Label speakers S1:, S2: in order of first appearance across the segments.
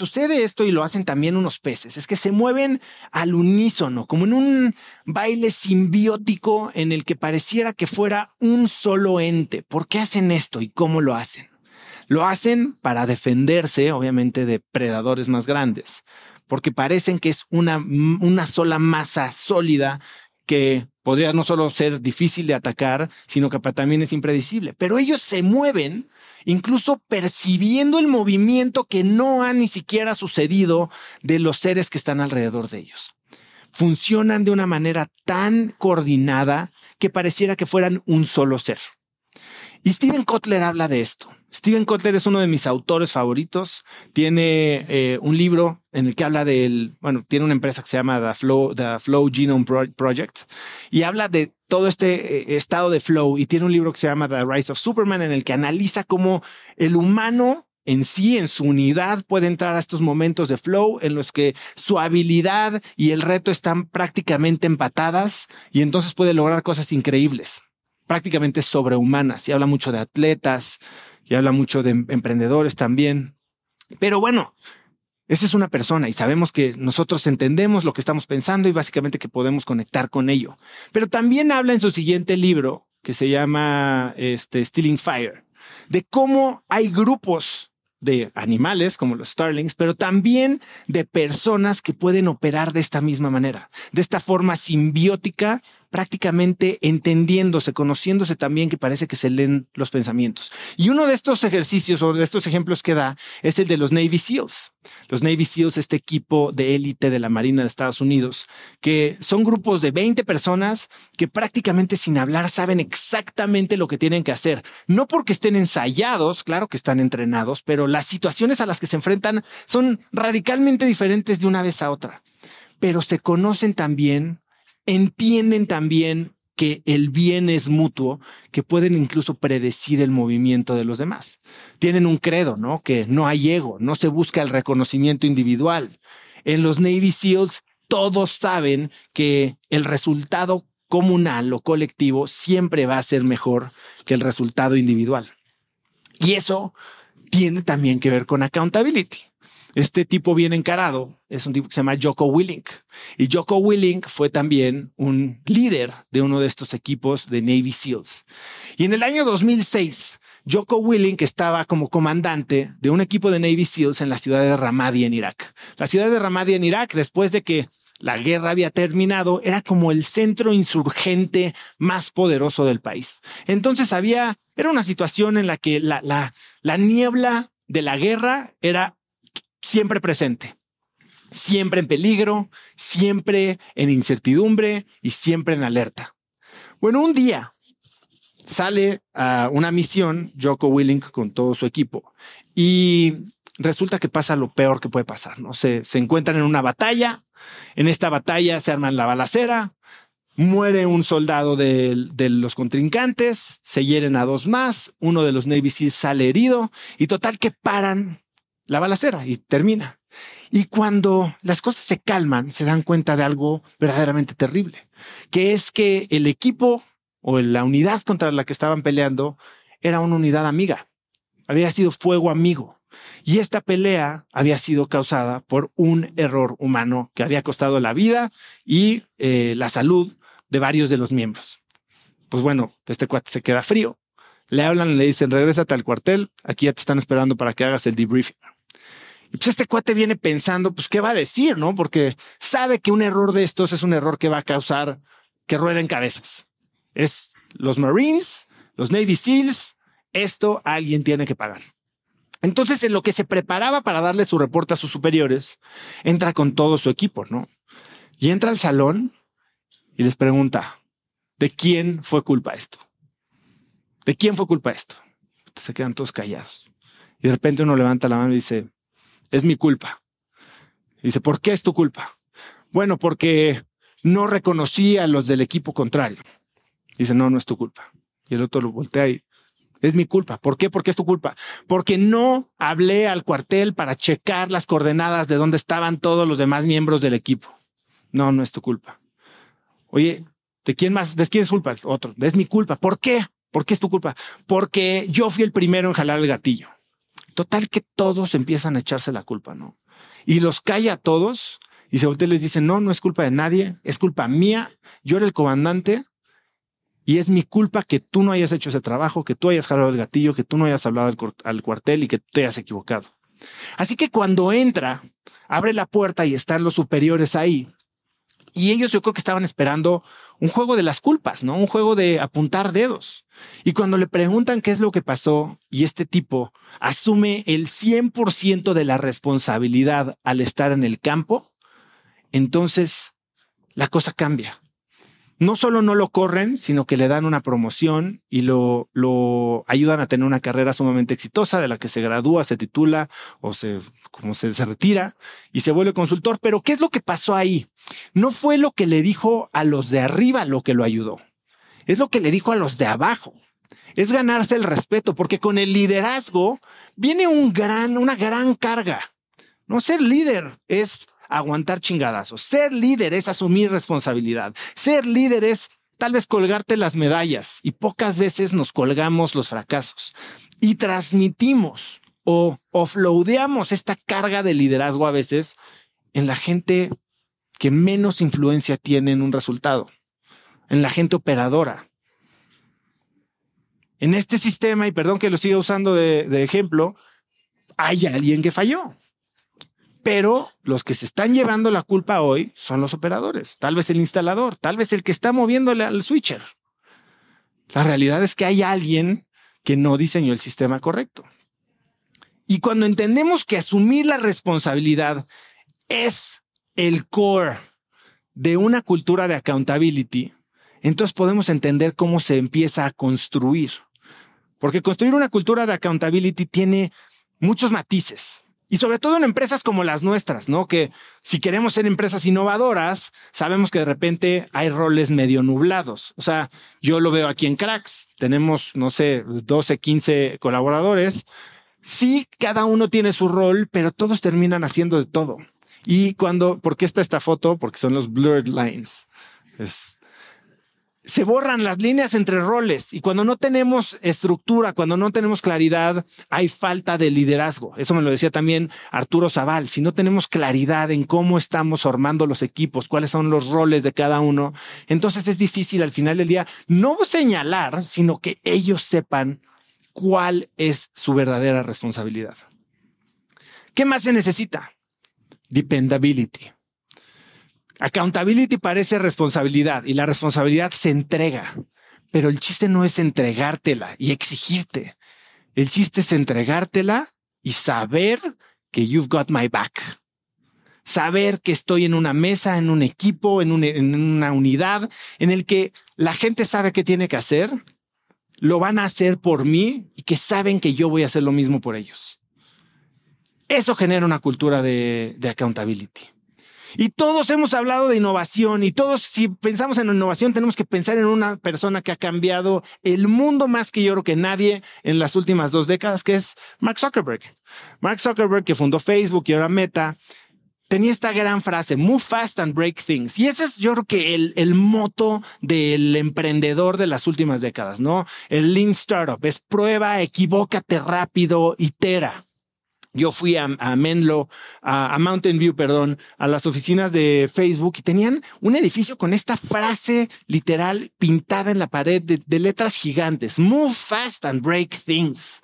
S1: sucede esto y lo hacen también unos peces, es que se mueven al unísono, como en un baile simbiótico en el que pareciera que fuera un solo ente. ¿Por qué hacen esto y cómo lo hacen? Lo hacen para defenderse, obviamente, de predadores más grandes, porque parecen que es una, una sola masa sólida que podría no solo ser difícil de atacar, sino que también es impredecible. Pero ellos se mueven incluso percibiendo el movimiento que no ha ni siquiera sucedido de los seres que están alrededor de ellos. Funcionan de una manera tan coordinada que pareciera que fueran un solo ser. Y Steven Kotler habla de esto. Steven Kotler es uno de mis autores favoritos. Tiene eh, un libro en el que habla del, bueno, tiene una empresa que se llama The Flow, The Flow Genome Project y habla de todo este eh, estado de flow y tiene un libro que se llama The Rise of Superman en el que analiza cómo el humano en sí, en su unidad, puede entrar a estos momentos de flow en los que su habilidad y el reto están prácticamente empatadas y entonces puede lograr cosas increíbles, prácticamente sobrehumanas. Y habla mucho de atletas, y habla mucho de em-, emprendedores también. Pero bueno, esa es una persona y sabemos que nosotros entendemos lo que estamos pensando y básicamente que podemos conectar con ello. Pero también habla en su siguiente libro, que se llama este, Stealing Fire, de cómo hay grupos de animales como los starlings, pero también de personas que pueden operar de esta misma manera, de esta forma simbiótica prácticamente entendiéndose, conociéndose también que parece que se leen los pensamientos. Y uno de estos ejercicios o de estos ejemplos que da es el de los Navy SEALs. Los Navy SEALs, este equipo de élite de la Marina de Estados Unidos, que son grupos de 20 personas que prácticamente sin hablar saben exactamente lo que tienen que hacer. No porque estén ensayados, claro que están entrenados, pero las situaciones a las que se enfrentan son radicalmente diferentes de una vez a otra. Pero se conocen también entienden también que el bien es mutuo, que pueden incluso predecir el movimiento de los demás. Tienen un credo, ¿no? Que no hay ego, no se busca el reconocimiento individual. En los Navy SEALs todos saben que el resultado comunal o colectivo siempre va a ser mejor que el resultado individual. Y eso tiene también que ver con accountability. Este tipo bien encarado es un tipo que se llama Joko Willink. Y Joko Willink fue también un líder de uno de estos equipos de Navy SEALs. Y en el año 2006, Joko Willink estaba como comandante de un equipo de Navy SEALs en la ciudad de Ramadi en Irak. La ciudad de Ramadi en Irak, después de que la guerra había terminado, era como el centro insurgente más poderoso del país. Entonces había, era una situación en la que la, la, la niebla de la guerra era siempre presente, siempre en peligro, siempre en incertidumbre y siempre en alerta. Bueno, un día sale a una misión Joko Willink con todo su equipo y resulta que pasa lo peor que puede pasar, ¿no? Se, encuentran en una batalla, en esta batalla se arman la balacera, muere un soldado de, de, los contrincantes, se hieren a dos más, uno de los Navy Seals sale herido y total que paran la balacera y termina. Y cuando las cosas se calman, se dan cuenta de algo verdaderamente terrible, que es que el equipo o la unidad contra la que estaban peleando era una unidad amiga. Había sido fuego amigo. Y esta pelea había sido causada por un error humano que había costado la vida y eh, la salud de varios de los miembros. Pues bueno, este cuate se queda frío. Le hablan, le dicen, regrésate al cuartel. Aquí ya te están esperando para que hagas el debriefing. Y pues este cuate viene pensando, pues, ¿qué va a decir? No, porque sabe que un error de estos es un error que va a causar que rueden cabezas. Es los Marines, los Navy SEALs, esto alguien tiene que pagar. Entonces, en lo que se preparaba para darle su reporte a sus superiores, entra con todo su equipo, ¿no? Y entra al salón y les pregunta, ¿de quién fue culpa esto? ¿De quién fue culpa esto? Se quedan todos callados. Y de repente uno levanta la mano y dice, es mi culpa. dice, ¿por qué es tu culpa? Bueno, porque no reconocí a los del equipo contrario. Dice, no, no es tu culpa. Y el otro lo voltea y es mi culpa. ¿Por qué? Porque es tu culpa. Porque no hablé al cuartel para checar las coordenadas de dónde estaban todos los demás miembros del equipo. No, no es tu culpa. Oye, ¿de quién más? ¿De quién es culpa? Otro. Es mi culpa. ¿Por qué? ¿Por qué es tu culpa? Porque yo fui el primero en jalar el gatillo. Total que todos empiezan a echarse la culpa, ¿no? Y los calla a todos y se voltea les dice, no, no es culpa de nadie, es culpa mía, yo era el comandante y es mi culpa que tú no hayas hecho ese trabajo, que tú hayas jalado el gatillo, que tú no hayas hablado al, cuartel y que te hayas equivocado. Así que cuando entra, abre la puerta y están los superiores ahí. Y ellos yo creo que estaban esperando un juego de las culpas, ¿no? Un juego de apuntar dedos. Y cuando le preguntan qué es lo que pasó y este tipo asume el 100% de la responsabilidad al estar en el campo, entonces la cosa cambia no solo no lo corren, sino que le dan una promoción y lo, ayudan a tener una carrera sumamente exitosa de la que se gradúa, se titula o se, como se, retira y se vuelve consultor. Pero ¿qué es lo que pasó ahí? No fue lo que le dijo a los de arriba lo que lo ayudó. Es lo que le dijo a los de abajo. Es ganarse el respeto, porque con el liderazgo viene una gran carga. No ser líder es aguantar chingadazos. Ser líder es asumir responsabilidad. Ser líder es tal vez colgarte las medallas y pocas veces nos colgamos los fracasos y transmitimos o offloadeamos esta carga de liderazgo a veces en la gente que menos influencia tiene en un resultado, en la gente operadora. En este sistema, y perdón que lo siga usando de, de ejemplo, hay alguien que falló. Pero los que se están llevando la culpa hoy son los operadores, tal vez el instalador, tal vez el que está moviéndole al switcher. La realidad es que hay alguien que no diseñó el sistema correcto. Y cuando entendemos que asumir la responsabilidad es el core de una cultura de accountability, entonces podemos entender cómo se empieza a construir. Porque construir una cultura de accountability tiene muchos matices. Y sobre todo en empresas como las nuestras, ¿no? Que si queremos ser empresas innovadoras, sabemos que de repente hay roles medio nublados. O sea, yo lo veo aquí en Cracks. Tenemos, no sé, 12, 15 colaboradores. Sí, cada uno tiene su rol, pero todos terminan haciendo de todo. Y cuando, ¿por qué está esta foto? Porque son los blurred lines. Es, se borran las líneas entre roles y cuando no tenemos estructura, cuando no tenemos claridad, hay falta de liderazgo. Eso me lo decía también Arturo Zaval. Si no tenemos claridad en cómo estamos formando los equipos, cuáles son los roles de cada uno, entonces es difícil al final del día no señalar, sino que ellos sepan cuál es su verdadera responsabilidad. ¿Qué más se necesita? Dependability. Accountability parece responsabilidad y la responsabilidad se entrega, pero el chiste no es entregártela y exigirte. El chiste es entregártela y saber que you've got my back. Saber que estoy en una mesa, en un equipo, en, una unidad en el que la gente sabe qué tiene que hacer, lo van a hacer por mí y que saben que yo voy a hacer lo mismo por ellos. Eso genera una cultura de, de accountability. Y todos hemos hablado de innovación y todos, si pensamos en innovación, tenemos que pensar en una persona que ha cambiado el mundo más que yo creo que nadie en las últimas dos décadas, que es Mark Zuckerberg. Mark Zuckerberg, que fundó Facebook y ahora Meta, tenía esta gran frase, move fast and break things. Y ese es yo creo que el, el moto del emprendedor de las últimas décadas, ¿no? El lean startup es prueba, equivócate rápido, itera. Yo fui a, Menlo, a, Mountain View, perdón, a las oficinas de Facebook y tenían un edificio con esta frase literal pintada en la pared de, letras gigantes. Move fast and break things.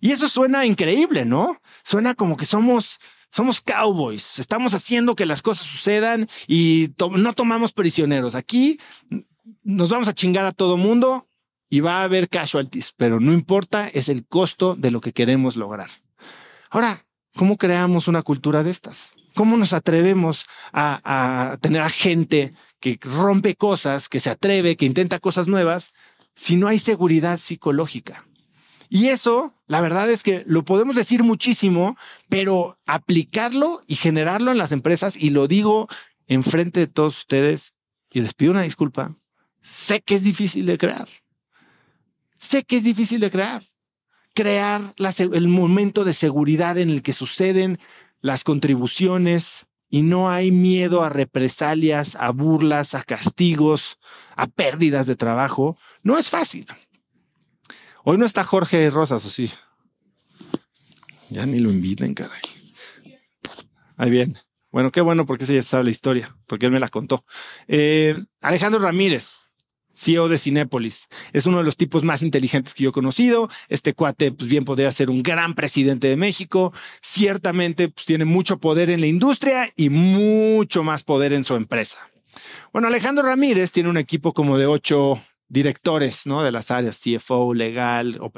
S1: Y eso suena increíble, ¿no? Suena como que somos, somos cowboys. Estamos haciendo que las cosas sucedan y no tomamos prisioneros. Aquí nos vamos a chingar a todo mundo y va a haber casualties, pero no importa, es el costo de lo que queremos lograr. Ahora, ¿cómo creamos una cultura de estas? ¿Cómo nos atrevemos a, tener a gente que rompe cosas, que se atreve, que intenta cosas nuevas, si no hay seguridad psicológica? Y eso, la verdad es que lo podemos decir muchísimo, pero aplicarlo y generarlo en las empresas, y lo digo enfrente de todos ustedes, y les pido una disculpa, sé que es difícil de crear. Sé que es difícil de crear crear el momento de seguridad en el que suceden las contribuciones y no hay miedo a represalias, a burlas, a castigos, a pérdidas de trabajo, no es fácil. Hoy no está Jorge Rosas, ¿o sí? Ya ni lo inviten, caray. Ahí bien. Bueno, qué bueno porque ese ya sabe la historia, porque él me la contó. Eh, Alejandro Ramírez, CEO de Cinépolis. Es uno de los tipos más inteligentes que yo he conocido. Este cuate, pues bien podría ser un gran presidente de México. Ciertamente, pues tiene mucho poder en la industria y mucho más poder en su empresa. Bueno, Alejandro Ramírez tiene un equipo como de ocho directores, ¿no? De las áreas CFO, legal,